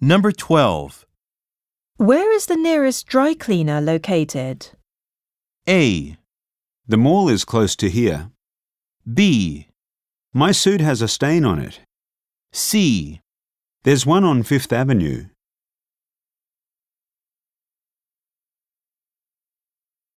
Number 12. Where is the nearest dry cleaner located? A. The mall is close to here. B. My suit has a stain on it. C. There's one on Fifth Avenue.